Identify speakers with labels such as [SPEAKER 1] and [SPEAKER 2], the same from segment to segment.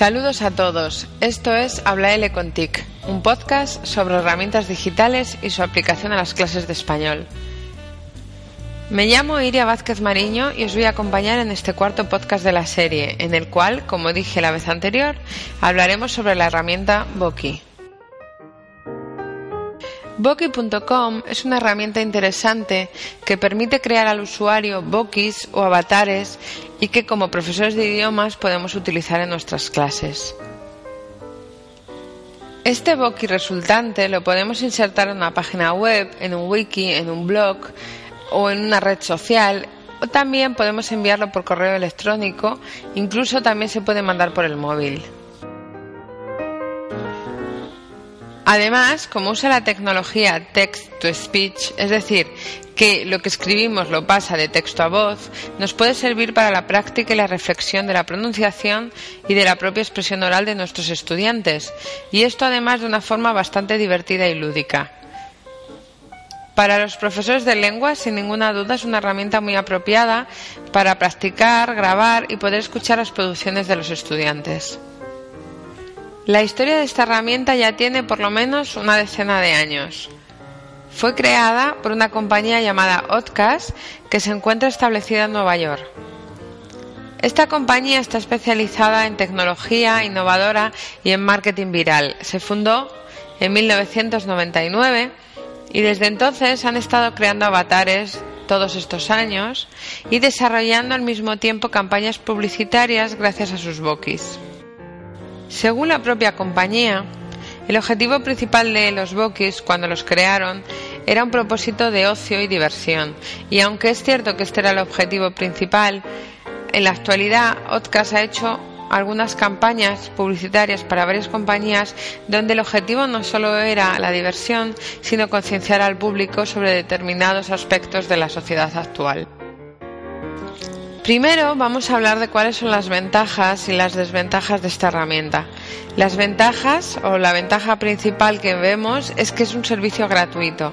[SPEAKER 1] Saludos a todos. Esto es Habla L con TIC, un podcast sobre herramientas digitales y su aplicación a las clases de español. Me llamo Iria Vázquez Mariño y os voy a acompañar en este cuarto podcast de la serie, en el cual, como dije la vez anterior, hablaremos sobre la herramienta Boki. Boki.com es una herramienta interesante que permite crear al usuario bokis o avatares y que como profesores de idiomas podemos utilizar en nuestras clases. Este boki resultante lo podemos insertar en una página web, en un wiki, en un blog o en una red social o también podemos enviarlo por correo electrónico, incluso también se puede mandar por el móvil. Además, como usa la tecnología text to speech, es decir, que lo que escribimos lo pasa de texto a voz, nos puede servir para la práctica y la reflexión de la pronunciación y de la propia expresión oral de nuestros estudiantes, y esto además de una forma bastante divertida y lúdica. Para los profesores de lengua, sin ninguna duda, es una herramienta muy apropiada para practicar, grabar y poder escuchar las producciones de los estudiantes. La historia de esta herramienta ya tiene por lo menos una decena de años. Fue creada por una compañía llamada Oddcast que se encuentra establecida en Nueva York. Esta compañía está especializada en tecnología innovadora y en marketing viral. Se fundó en 1999 y desde entonces han estado creando avatares todos estos años y desarrollando al mismo tiempo campañas publicitarias gracias a sus bookies. Según la propia compañía, el objetivo principal de los Bokis cuando los crearon era un propósito de ocio y diversión. Y aunque es cierto que este era el objetivo principal, en la actualidad Otcas ha hecho algunas campañas publicitarias para varias compañías donde el objetivo no solo era la diversión, sino concienciar al público sobre determinados aspectos de la sociedad actual. Primero vamos a hablar de cuáles son las ventajas y las desventajas de esta herramienta. Las ventajas o la ventaja principal que vemos es que es un servicio gratuito.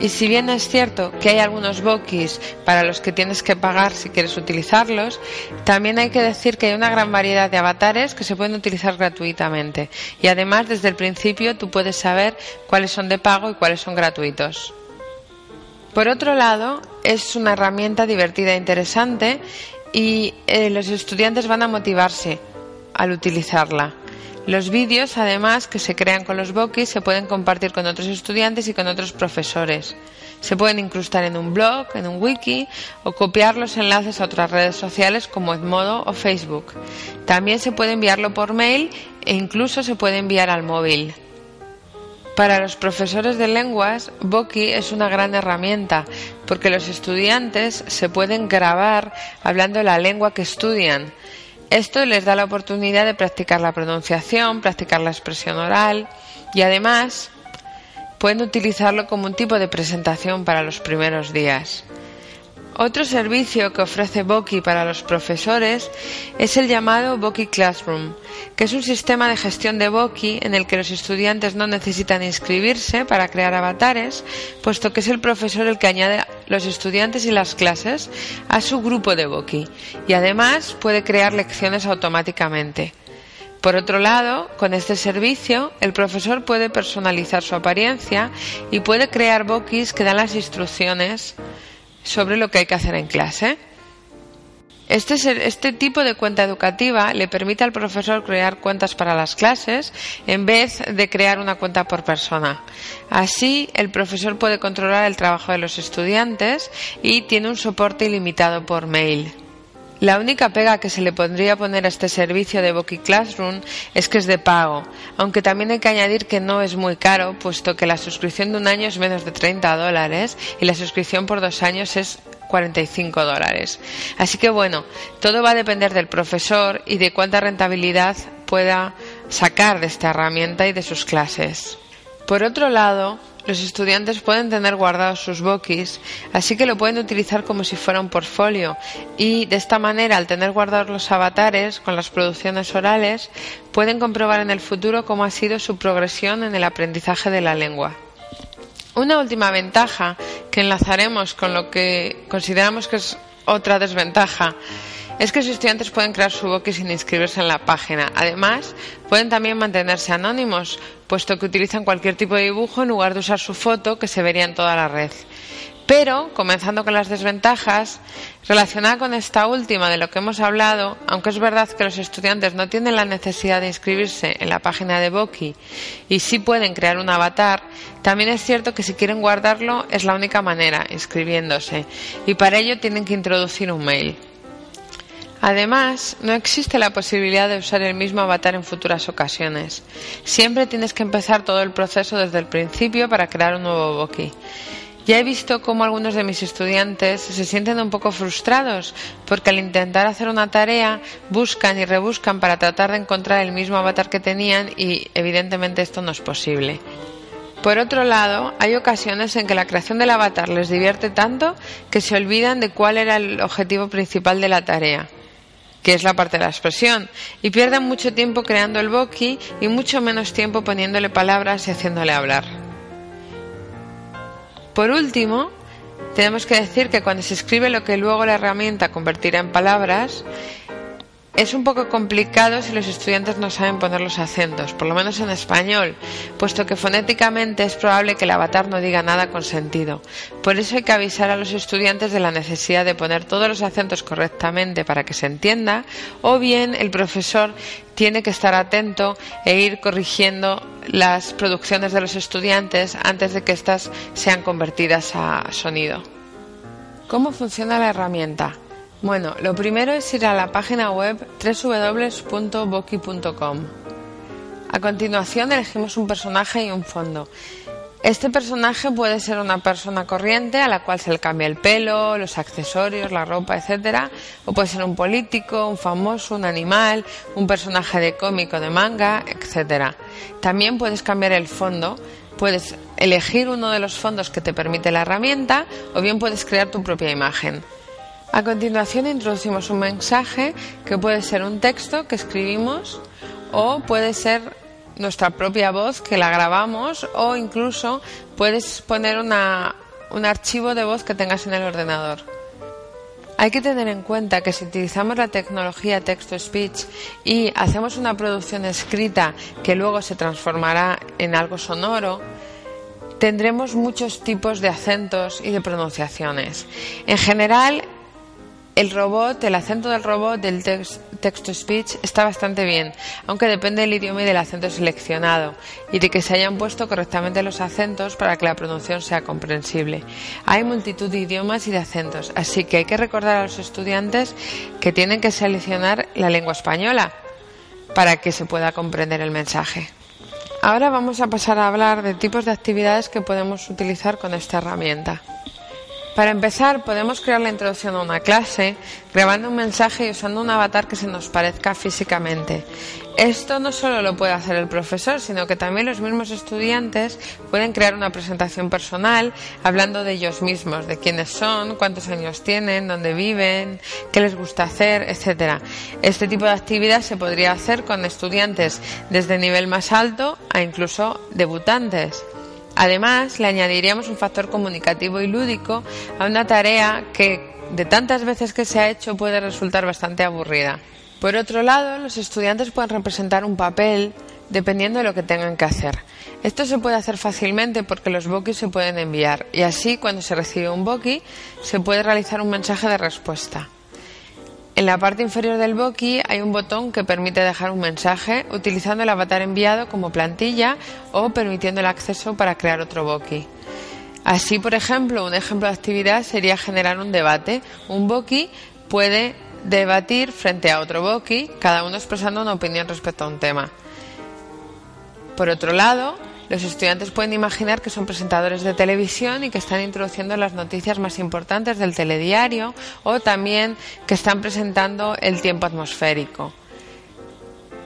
[SPEAKER 1] Y si bien es cierto que hay algunos bokis para los que tienes que pagar si quieres utilizarlos, también hay que decir que hay una gran variedad de avatares que se pueden utilizar gratuitamente. Y además desde el principio tú puedes saber cuáles son de pago y cuáles son gratuitos. Por otro lado, es una herramienta divertida e interesante y eh, los estudiantes van a motivarse al utilizarla. Los vídeos, además, que se crean con los bokis, se pueden compartir con otros estudiantes y con otros profesores. Se pueden incrustar en un blog, en un wiki o copiar los enlaces a otras redes sociales como Edmodo o Facebook. También se puede enviarlo por mail e incluso se puede enviar al móvil. Para los profesores de lenguas, Boki es una gran herramienta porque los estudiantes se pueden grabar hablando la lengua que estudian. Esto les da la oportunidad de practicar la pronunciación, practicar la expresión oral y además pueden utilizarlo como un tipo de presentación para los primeros días. Otro servicio que ofrece Boki para los profesores es el llamado Boki Classroom, que es un sistema de gestión de Boki en el que los estudiantes no necesitan inscribirse para crear avatares, puesto que es el profesor el que añade los estudiantes y las clases a su grupo de Boki y además puede crear lecciones automáticamente. Por otro lado, con este servicio, el profesor puede personalizar su apariencia y puede crear Bokis que dan las instrucciones sobre lo que hay que hacer en clase. Este, este, tipo de cuenta educativa le permite al profesor crear cuentas para las clases en vez de crear una cuenta por persona. Así, el profesor puede controlar el trabajo de los estudiantes y tiene un soporte ilimitado por mail. La única pega que se le podría poner a este servicio de Boki Classroom es que es de pago, aunque también hay que añadir que no es muy caro, puesto que la suscripción de un año es menos de 30 dólares y la suscripción por dos años es 45 dólares. Así que bueno, todo va a depender del profesor y de cuánta rentabilidad pueda sacar de esta herramienta y de sus clases. Por otro lado, los estudiantes pueden tener guardados sus bookies, así que lo pueden utilizar como si fuera un portfolio y de esta manera, al tener guardados los avatares con las producciones orales, pueden comprobar en el futuro cómo ha sido su progresión en el aprendizaje de la lengua. Una última ventaja que enlazaremos con lo que consideramos que es otra desventaja es que los estudiantes pueden crear su bookie sin inscribirse en la página. Además, pueden también mantenerse anónimos, puesto que utilizan cualquier tipo de dibujo en lugar de usar su foto que se vería en toda la red. Pero, comenzando con las desventajas, relacionada con esta última de lo que hemos hablado, aunque es verdad que los estudiantes no tienen la necesidad de inscribirse en la página de Boki y sí pueden crear un avatar, también es cierto que si quieren guardarlo es la única manera, inscribiéndose, y para ello tienen que introducir un mail. Además, no existe la posibilidad de usar el mismo avatar en futuras ocasiones. Siempre tienes que empezar todo el proceso desde el principio para crear un nuevo Boki. Ya he visto cómo algunos de mis estudiantes se sienten un poco frustrados porque al intentar hacer una tarea buscan y rebuscan para tratar de encontrar el mismo avatar que tenían y evidentemente esto no es posible. Por otro lado, hay ocasiones en que la creación del avatar les divierte tanto que se olvidan de cuál era el objetivo principal de la tarea que es la parte de la expresión, y pierden mucho tiempo creando el boki y mucho menos tiempo poniéndole palabras y haciéndole hablar. Por último, tenemos que decir que cuando se escribe lo que luego la herramienta convertirá en palabras, es un poco complicado si los estudiantes no saben poner los acentos, por lo menos en español, puesto que fonéticamente es probable que el avatar no diga nada con sentido. Por eso hay que avisar a los estudiantes de la necesidad de poner todos los acentos correctamente para que se entienda, o bien el profesor tiene que estar atento e ir corrigiendo las producciones de los estudiantes antes de que éstas sean convertidas a sonido. ¿Cómo funciona la herramienta? Bueno, lo primero es ir a la página web www.boki.com. A continuación elegimos un personaje y un fondo. Este personaje puede ser una persona corriente a la cual se le cambia el pelo, los accesorios, la ropa, etc. O puede ser un político, un famoso, un animal, un personaje de cómico, de manga, etc. También puedes cambiar el fondo, puedes elegir uno de los fondos que te permite la herramienta o bien puedes crear tu propia imagen. A continuación introducimos un mensaje que puede ser un texto que escribimos o puede ser nuestra propia voz que la grabamos o incluso puedes poner un archivo de voz que tengas en el ordenador. Hay que tener en cuenta que si utilizamos la tecnología text-to-speech y hacemos una producción escrita que luego se transformará en algo sonoro, tendremos muchos tipos de acentos y de pronunciaciones. En general, el robot, el acento del robot del text-to-speech está bastante bien, aunque depende del idioma y del acento seleccionado, y de que se hayan puesto correctamente los acentos para que la pronunciación sea comprensible. Hay multitud de idiomas y de acentos, así que hay que recordar a los estudiantes que tienen que seleccionar la lengua española para que se pueda comprender el mensaje. Ahora vamos a pasar a hablar de tipos de actividades que podemos utilizar con esta herramienta. Para empezar, podemos crear la introducción a una clase grabando un mensaje y usando un avatar que se nos parezca físicamente. Esto no solo lo puede hacer el profesor, sino que también los mismos estudiantes pueden crear una presentación personal hablando de ellos mismos, de quiénes son, cuántos años tienen, dónde viven, qué les gusta hacer, etc. Este tipo de actividad se podría hacer con estudiantes desde nivel más alto a incluso debutantes. Además, le añadiríamos un factor comunicativo y lúdico a una tarea que, de tantas veces que se ha hecho, puede resultar bastante aburrida. Por otro lado, los estudiantes pueden representar un papel dependiendo de lo que tengan que hacer. Esto se puede hacer fácilmente porque los bokis se pueden enviar y así cuando se recibe un boki se puede realizar un mensaje de respuesta. En la parte inferior del Boki hay un botón que permite dejar un mensaje utilizando el avatar enviado como plantilla o permitiendo el acceso para crear otro Boki. Así, por ejemplo, un ejemplo de actividad sería generar un debate. Un Boki puede debatir frente a otro boqui, cada uno expresando una opinión respecto a un tema. Por otro lado, los estudiantes pueden imaginar que son presentadores de televisión y que están introduciendo las noticias más importantes del telediario o también que están presentando el tiempo atmosférico.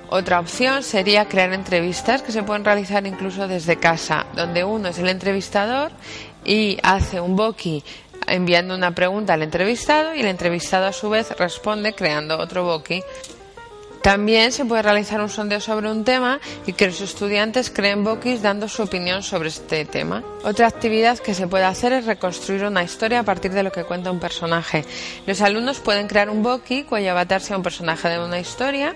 [SPEAKER 1] Otra opción sería crear entrevistas que se pueden realizar incluso desde casa, donde uno es el entrevistador y hace un boqui enviando una pregunta al entrevistado y el entrevistado a su vez responde creando otro boqui también se puede realizar un sondeo sobre un tema y que los estudiantes creen boquis dando su opinión sobre este tema. Otra actividad que se puede hacer es reconstruir una historia a partir de lo que cuenta un personaje. Los alumnos pueden crear un boqui cuyo avatar sea un personaje de una historia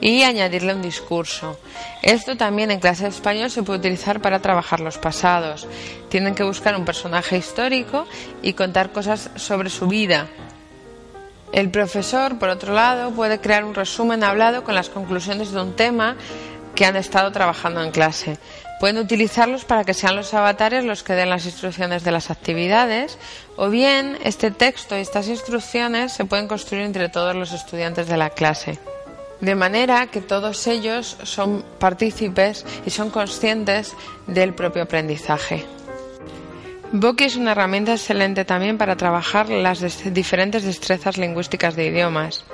[SPEAKER 1] y añadirle un discurso. Esto también en clase de español se puede utilizar para trabajar los pasados. Tienen que buscar un personaje histórico y contar cosas sobre su vida, el profesor, por otro lado, puede crear un resumen hablado con las conclusiones de un tema que han estado trabajando en clase. Pueden utilizarlos para que sean los avatares los que den las instrucciones de las actividades o bien este texto y estas instrucciones se pueden construir entre todos los estudiantes de la clase. De manera que todos ellos son partícipes y son conscientes del propio aprendizaje. Boki es una herramienta excelente también para trabajar las diferentes destrezas lingüísticas de idiomas.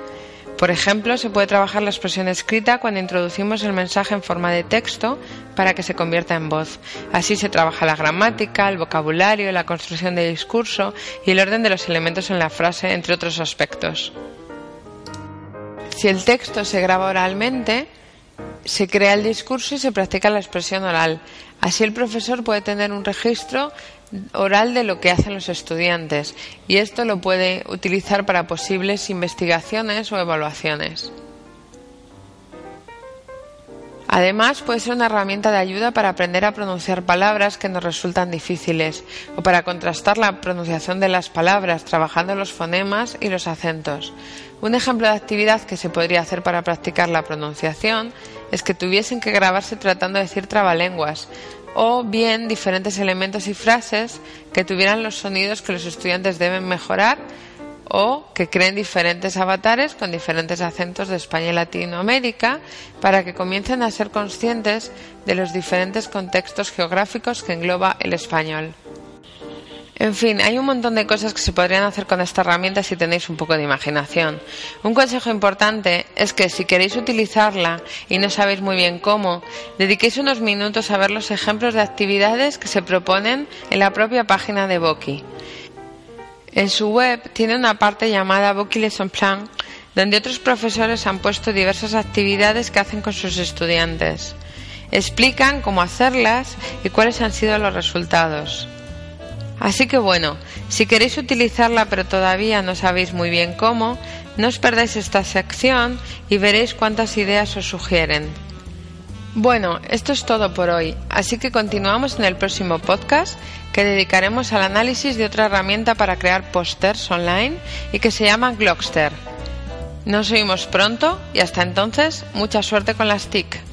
[SPEAKER 1] Por ejemplo, se puede trabajar la expresión escrita cuando introducimos el mensaje en forma de texto para que se convierta en voz. Así se trabaja la gramática, el vocabulario, la construcción del discurso y el orden de los elementos en la frase, entre otros aspectos. Si el texto se graba oralmente, se crea el discurso y se practica la expresión oral. Así el profesor puede tener un registro oral de lo que hacen los estudiantes y esto lo puede utilizar para posibles investigaciones o evaluaciones. Además, puede ser una herramienta de ayuda para aprender a pronunciar palabras que nos resultan difíciles o para contrastar la pronunciación de las palabras trabajando los fonemas y los acentos. Un ejemplo de actividad que se podría hacer para practicar la pronunciación es que tuviesen que grabarse tratando de decir trabalenguas, o bien diferentes elementos y frases que tuvieran los sonidos que los estudiantes deben mejorar o que creen diferentes avatares con diferentes acentos de España y Latinoamérica para que comiencen a ser conscientes de los diferentes contextos geográficos que engloba el español. En fin, hay un montón de cosas que se podrían hacer con esta herramienta si tenéis un poco de imaginación. Un consejo importante es que si queréis utilizarla y no sabéis muy bien cómo, dediquéis unos minutos a ver los ejemplos de actividades que se proponen en la propia página de Boki. En su web tiene una parte llamada Boki Lesson Plan, donde otros profesores han puesto diversas actividades que hacen con sus estudiantes. Explican cómo hacerlas y cuáles han sido los resultados. Así que bueno, si queréis utilizarla pero todavía no sabéis muy bien cómo, no os perdáis esta sección y veréis cuántas ideas os sugieren. Bueno, esto es todo por hoy, así que continuamos en el próximo podcast que dedicaremos al análisis de otra herramienta para crear pósters online y que se llama Glockster. Nos oímos pronto y hasta entonces mucha suerte con las TIC.